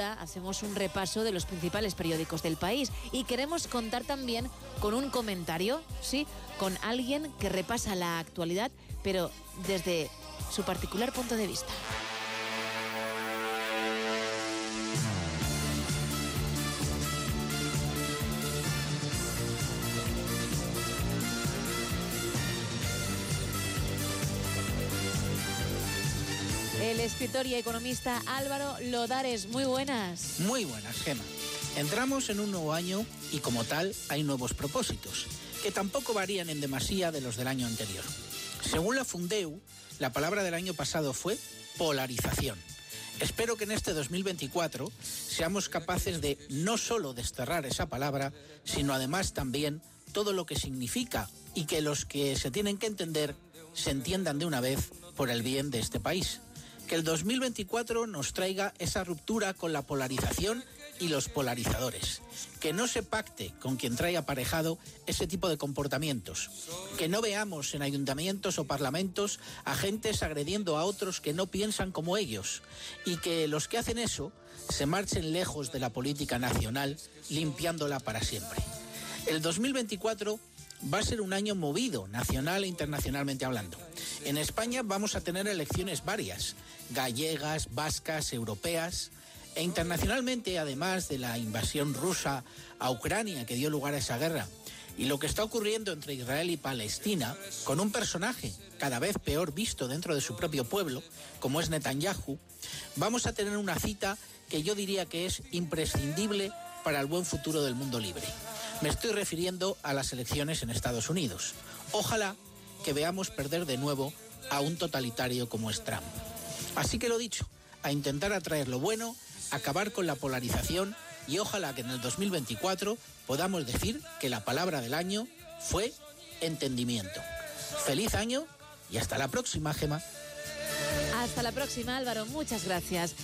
hacemos un repaso de los principales periódicos del país y queremos contar también con un comentario, ¿sí? Con alguien que repasa la actualidad, pero desde su particular punto de vista. El escritor y economista Álvaro Lodares, muy buenas. Muy buenas, Gema. Entramos en un nuevo año y como tal hay nuevos propósitos, que tampoco varían en demasía de los del año anterior. Según la Fundeu, la palabra del año pasado fue polarización. Espero que en este 2024 seamos capaces de no solo desterrar esa palabra, sino además también todo lo que significa y que los que se tienen que entender se entiendan de una vez por el bien de este país. Que el 2024 nos traiga esa ruptura con la polarización y los polarizadores. Que no se pacte con quien trae aparejado ese tipo de comportamientos. Que no veamos en ayuntamientos o parlamentos agentes agrediendo a otros que no piensan como ellos. Y que los que hacen eso se marchen lejos de la política nacional, limpiándola para siempre. El 2024 va a ser un año movido, nacional e internacionalmente hablando. En España vamos a tener elecciones varias, gallegas, vascas, europeas, e internacionalmente, además de la invasión rusa a Ucrania que dio lugar a esa guerra, y lo que está ocurriendo entre Israel y Palestina, con un personaje cada vez peor visto dentro de su propio pueblo, como es Netanyahu, vamos a tener una cita que yo diría que es imprescindible para el buen futuro del mundo libre. Me estoy refiriendo a las elecciones en Estados Unidos. Ojalá que veamos perder de nuevo a un totalitario como es Trump. Así que lo dicho, a intentar atraer lo bueno, acabar con la polarización y ojalá que en el 2024 podamos decir que la palabra del año fue entendimiento. Feliz año y hasta la próxima, Gema. Hasta la próxima, Álvaro. Muchas gracias.